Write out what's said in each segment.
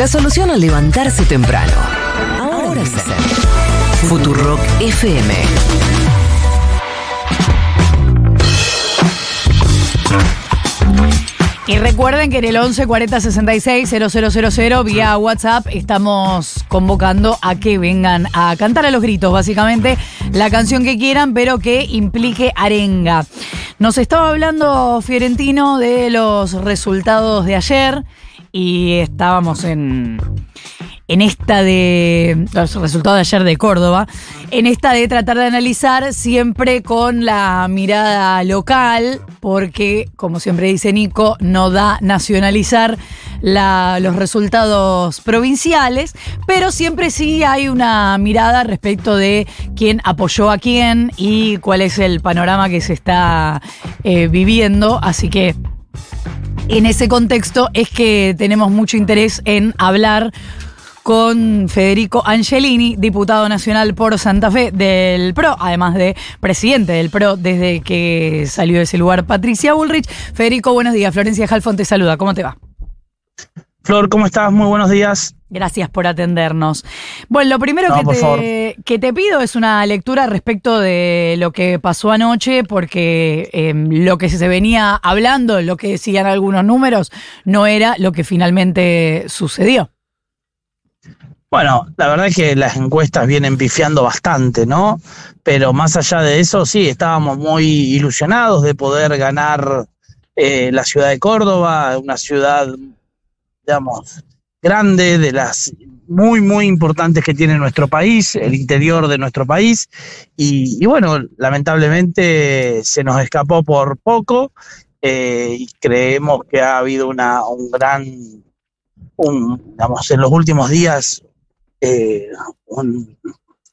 La solución al levantarse temprano. Ahora sí. Futurock FM. Y recuerden que en el 11 40 66 000 vía WhatsApp estamos convocando a que vengan a cantar a los gritos, básicamente, la canción que quieran, pero que implique arenga. Nos estaba hablando Fiorentino de los resultados de ayer y estábamos en, en esta de los resultados de ayer de Córdoba, en esta de tratar de analizar siempre con la mirada local, porque como siempre dice Nico, no da nacionalizar los resultados provinciales, pero siempre sí hay una mirada respecto de quién apoyó a quién y cuál es el panorama que se está eh, viviendo, así que en ese contexto es que tenemos mucho interés en hablar con Federico Angelini, diputado nacional por Santa Fe del PRO, además de presidente del PRO desde que salió de ese lugar Patricia Bullrich. Federico, buenos días. Florencia Halfon te saluda. ¿Cómo te va? Flor, ¿cómo estás? Muy buenos días. Gracias por atendernos. Bueno, lo primero No, que, te, que te pido es una lectura respecto de lo que pasó anoche, porque eh, lo que se venía hablando, lo que decían algunos números, no era lo que finalmente sucedió. Bueno, la verdad es que las encuestas vienen pifiando bastante, ¿no? Pero más allá de eso, sí, estábamos muy ilusionados de poder ganar eh, la ciudad de Córdoba, una ciudad, digamos, grande, de las muy, muy importantes que tiene nuestro país, el interior de nuestro país. Y, y bueno, lamentablemente se nos escapó por poco eh, y creemos que ha habido una, un gran, un, digamos, en los últimos días eh, un,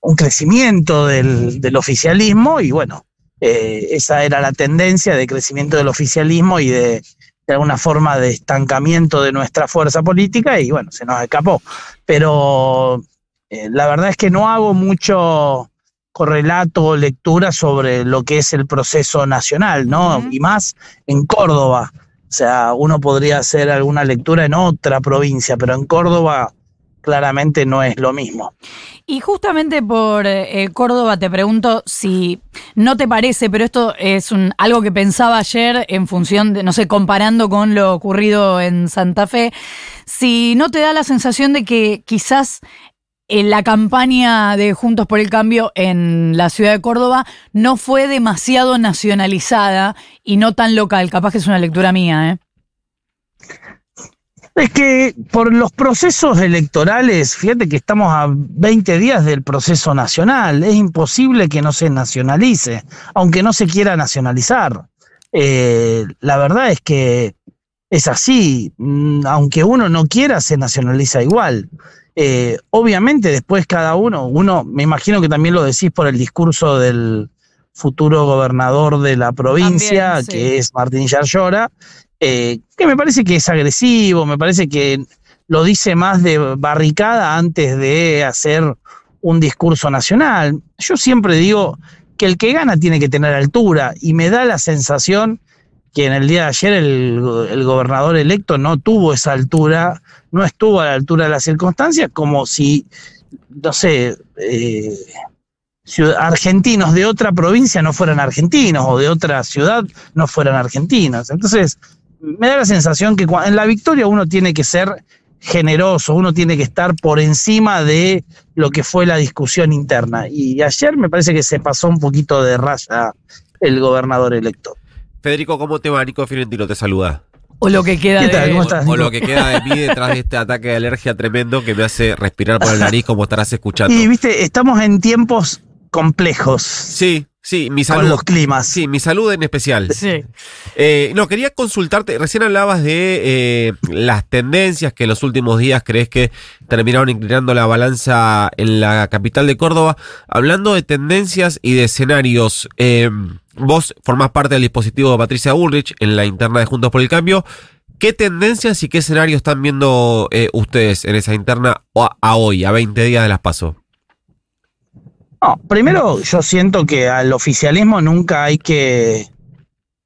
un crecimiento del, del oficialismo y bueno, eh, esa era la tendencia de crecimiento del oficialismo y de, de alguna forma de estancamiento de nuestra fuerza política y bueno, se nos escapó. Pero eh, la verdad es que no hago mucho correlato o lectura sobre lo que es el proceso nacional, ¿no? Y más en Córdoba. O sea, uno podría hacer alguna lectura en otra provincia, pero en Córdoba claramente no es lo mismo. Y justamente por eh, Córdoba te pregunto si no te parece, pero esto es un, algo que pensaba ayer en función de, no sé, comparando con lo ocurrido en Santa Fe, si no te da la sensación de que quizás en la campaña de Juntos por el Cambio en la ciudad de Córdoba no fue demasiado nacionalizada y no tan local. Capaz que es una lectura mía, ¿eh? Es que por los procesos electorales, fíjate que estamos a 20 días del proceso nacional, es imposible que no se nacionalice, aunque no se quiera nacionalizar. Eh, la verdad es que es así, mm, aunque uno no quiera, se nacionaliza igual. Eh, obviamente después cada uno, uno, me imagino que también lo decís por el discurso del futuro gobernador de la provincia, También, sí. que es Martín Yarlora, eh, que me parece que es agresivo, me parece que lo dice más de barricada antes de hacer un discurso nacional. Yo siempre digo que el que gana tiene que tener altura y me da la sensación que en el día de ayer el, go- el gobernador electo no tuvo esa altura, no estuvo a la altura de las circunstancias, como si, no sé, eh, argentinos de otra provincia no fueran argentinos o de otra ciudad no fueran argentinos. Entonces, me da la sensación que en la victoria uno tiene que ser generoso, uno tiene que estar por encima de lo que fue la discusión interna. Y ayer me parece que se pasó un poquito de raya el gobernador electo. Federico, ¿cómo te va? Nico Fiorentino te saluda. O lo que queda ¿Qué tal? de- ¿Cómo O, estás, o lo que queda de mí detrás de este ataque de alergia tremendo que me hace respirar por el nariz como estarás escuchando. Y viste, estamos en tiempos complejos Sí, sí, mi con salud. los climas. Sí, mi salud en especial. Sí. Eh, no, quería consultarte, recién hablabas de eh, las tendencias que en los últimos días crees que terminaron inclinando la balanza en la capital de Córdoba. Hablando de tendencias y de escenarios, eh, vos formás parte del dispositivo de Patricia Bullrich en la interna de Juntos por el Cambio. ¿Qué tendencias y qué escenarios están viendo eh, ustedes en esa interna a, a hoy, a 20 días de las PASO? No, primero yo siento que al oficialismo nunca hay que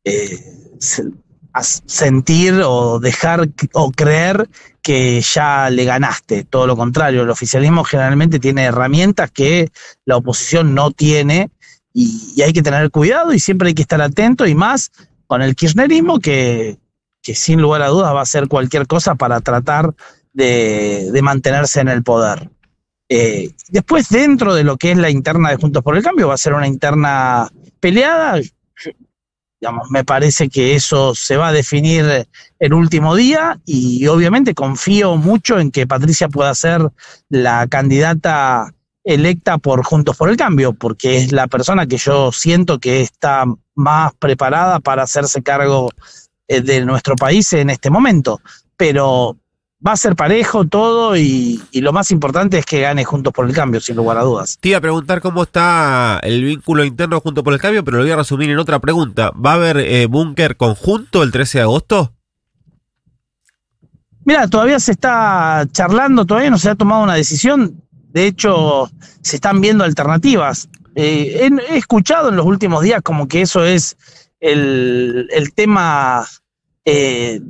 eh, se- sentir o dejar o creer que ya le ganaste. Todo lo contrario, el oficialismo generalmente tiene herramientas que la oposición no tiene y, hay que tener cuidado y siempre hay que estar atento y más con el kirchnerismo que, sin lugar a dudas va a hacer cualquier cosa para tratar de, mantenerse en el poder. Eh, después, dentro de lo que es la interna de Juntos por el Cambio, va a ser una interna peleada. Me parece que eso se va a definir el último día y obviamente confío mucho en que Patricia pueda ser la candidata electa por Juntos por el Cambio, porque es la persona que yo siento que está más preparada para hacerse cargo eh, de nuestro país en este momento. Pero va a ser parejo todo y, lo más importante es que gane Juntos por el Cambio, sin lugar a dudas. Te iba a preguntar cómo está el vínculo interno Juntos por el Cambio, pero lo voy a resumir en otra pregunta. ¿Va a haber eh, búnker conjunto el 13 de agosto? Mira, todavía se está charlando, todavía no se ha tomado una decisión. De hecho, se están viendo alternativas. Eh, he, escuchado en los últimos días como que eso es el, tema eh,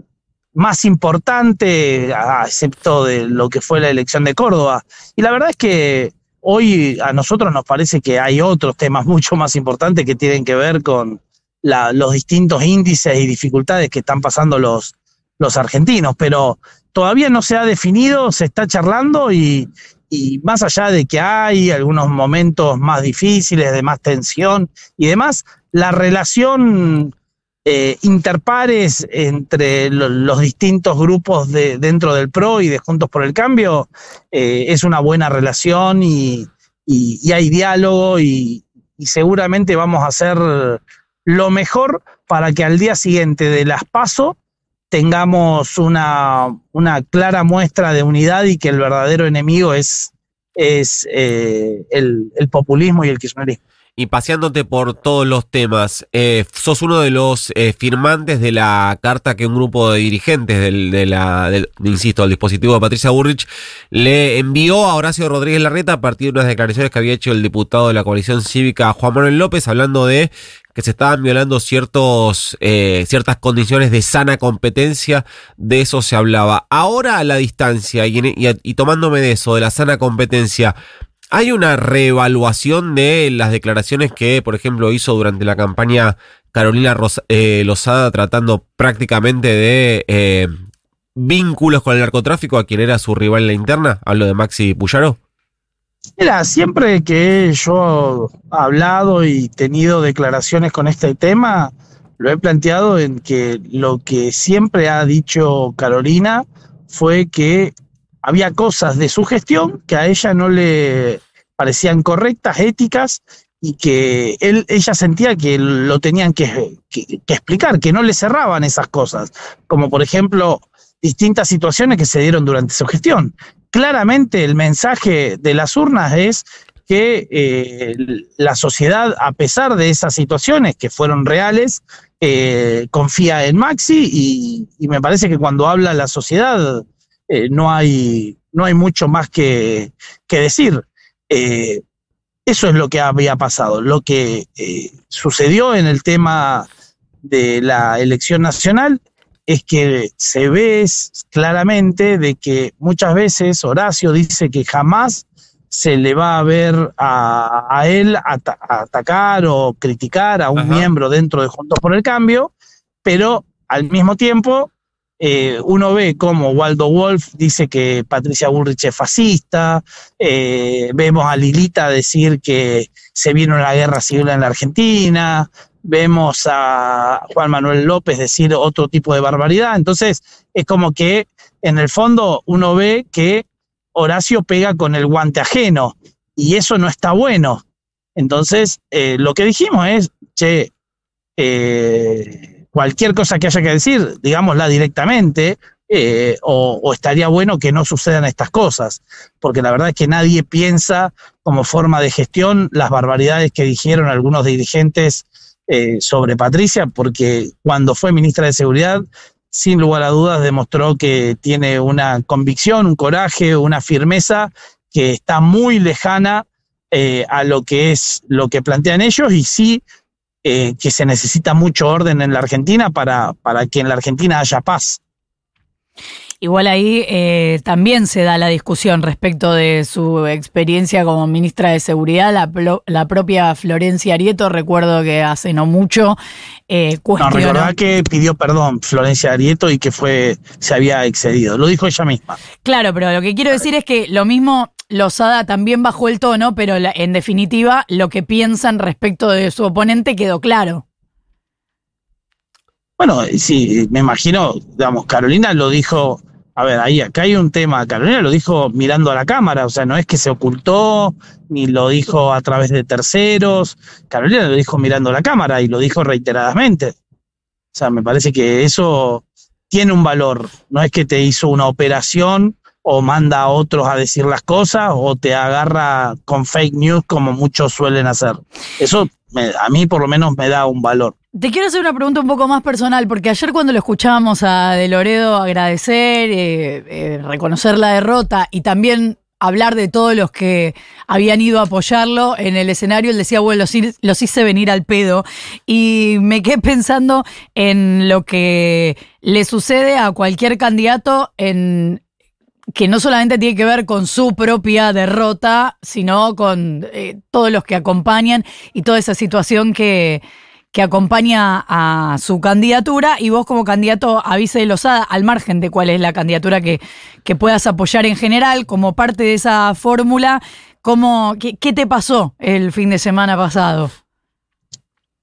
más importante, excepto de lo que fue la elección de Córdoba. Y la verdad es que hoy a nosotros nos parece que hay otros temas mucho más importantes que tienen que ver con los distintos índices y dificultades que están pasando los, los argentinos, pero todavía no se ha definido, se está charlando y, y más allá de que hay algunos momentos más difíciles, de más tensión y demás, la relación eh, interpares entre los distintos grupos de, dentro del PRO y de Juntos por el Cambio eh, es una buena relación y, hay diálogo y, seguramente vamos a hacer lo mejor para que al día siguiente de las PASO tengamos una, clara muestra de unidad y que el verdadero enemigo es, es eh, el, el populismo y el kirchnerismo y paseándote por todos los temas, eh, sos uno de los eh, firmantes de la carta que un grupo de dirigentes del, de la, insisto, del dispositivo de Patricia Burrich le envió a Horacio Rodríguez Larreta a partir de unas declaraciones que había hecho el diputado de la coalición cívica Juan Manuel López hablando de que se estaban violando ciertos, eh, ciertas condiciones de sana competencia, de eso se hablaba. Ahora a la distancia y, y tomándome de eso, de la sana competencia, hay una reevaluación de las declaraciones que, por ejemplo, hizo durante la campaña Carolina eh, Lozada tratando prácticamente de eh, vínculos con el narcotráfico a quien era su rival en la interna. Hablo de Maxi Puyaro. Mira, siempre que yo he hablado y tenido declaraciones con este tema, lo he planteado en que lo que siempre ha dicho Carolina fue que había cosas de su gestión que a ella no le parecían correctas, éticas, y que él, ella sentía que lo tenían que, explicar, que no le cerraban esas cosas, como por ejemplo distintas situaciones que se dieron durante su gestión. Claramente el mensaje de las urnas es que eh, la sociedad, a pesar de esas situaciones que fueron reales, eh, confía en Maxi y, y, me parece que cuando habla la sociedad eh, no, hay, no hay mucho más que, decir. Eh, eso es lo que había pasado. Lo que eh, sucedió en el tema de la elección nacional es que se ve claramente de que muchas veces Horacio dice que jamás se le va a ver a, él atacar o criticar a un miembro dentro de Juntos por el Cambio, pero al mismo tiempo eh, uno ve como Waldo Wolf dice que Patricia Bullrich es fascista, eh, vemos a Lilita decir que se vino una guerra civil en la Argentina, vemos a Juan Manuel López decir otro tipo de barbaridad, entonces es como que en el fondo uno ve que Horacio pega con el guante ajeno y eso no está bueno. Entonces, eh, lo que dijimos es, che, cualquier cosa que haya que decir, digámosla directamente, eh, o, estaría bueno que no sucedan estas cosas, porque la verdad es que nadie piensa como forma de gestión las barbaridades que dijeron algunos dirigentes eh, sobre Patricia, porque cuando fue ministra de Seguridad, sin lugar a dudas, demostró que tiene una convicción, un coraje, una firmeza que está muy lejana eh, a lo que es lo que plantean ellos y sí eh, que se necesita mucho orden en la Argentina para, para que en la Argentina haya paz. Igual ahí eh, también se da la discusión respecto de su experiencia como ministra de Seguridad. La, la propia Florencia Arieto, recuerdo que hace no mucho, eh, cuestionó. No, que pidió perdón Florencia Arieto y que fue se había excedido. Lo dijo ella misma. Claro, pero lo que quiero decir es que lo mismo Lozada también bajó el tono, pero en definitiva lo que piensan respecto de su oponente quedó claro. Bueno, sí, me imagino, digamos, Carolina lo dijo a ver, ahí acá hay un tema. Carolina lo dijo mirando a la cámara, o sea, no es que se ocultó ni lo dijo a través de terceros. Carolina lo dijo mirando a la cámara y lo dijo reiteradamente. O sea, me parece que eso tiene un valor. No es que te hizo una operación o manda a otros a decir las cosas o te agarra con fake news como muchos suelen hacer. Eso a mí por lo menos me da un valor. Te quiero hacer una pregunta un poco más personal, porque ayer cuando lo escuchábamos a De Loredo agradecer, eh, eh, reconocer la derrota y también hablar de todos los que habían ido a apoyarlo en el escenario, él decía, bueno, los, hice venir al pedo. Y me quedé pensando en lo que le sucede a cualquier candidato en que no solamente tiene que ver con su propia derrota, sino con eh, todos los que acompañan y toda esa situación que, que acompaña a su candidatura y vos como candidato a vice de Lozada, al margen de cuál es la candidatura que, que puedas apoyar en general, como parte de esa fórmula, ¿cómo, qué, ¿qué te pasó el fin de semana pasado?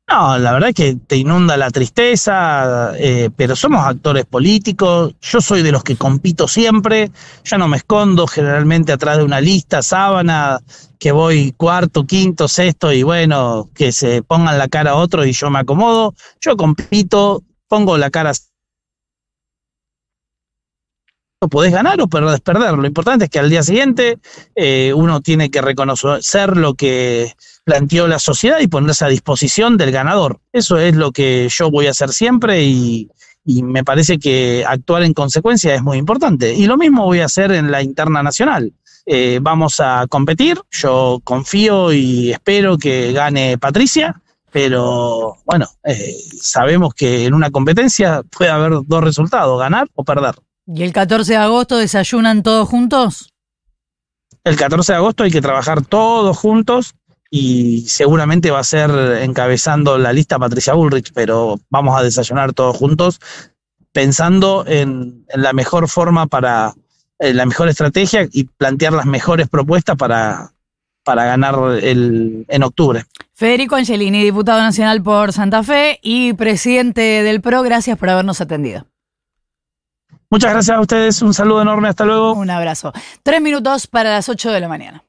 No, la verdad es que te inunda la tristeza, eh, pero somos actores políticos, yo soy de los que compito siempre, yo no me escondo generalmente atrás de una lista, sábana, que voy cuarto, quinto, sexto y bueno, que se pongan la cara a otro y yo me acomodo, yo compito, pongo la cara podés ganar o podés perder. Lo importante es que al día siguiente eh, uno tiene que reconocer lo que planteó la sociedad y ponerse a disposición del ganador. Eso es lo que yo voy a hacer siempre y, me parece que actuar en consecuencia es muy importante. Y lo mismo voy a hacer en la interna nacional. Eh, vamos a competir, yo confío y espero que gane Patricia, pero bueno, eh, sabemos que en una competencia puede haber dos resultados, ganar o perder. ¿Y el 14 de agosto desayunan todos juntos? El 14 de agosto hay que trabajar todos juntos y seguramente va a ser encabezando la lista Patricia Bullrich, pero vamos a desayunar todos juntos pensando en, la mejor forma para, la mejor estrategia y plantear las mejores propuestas para, para ganar el, en octubre. Federico Angelini, diputado nacional por Santa Fe y presidente del PRO, gracias por habernos atendido. Muchas gracias a ustedes, un saludo enorme, hasta luego. Un abrazo. Tres minutos para las ocho de la mañana.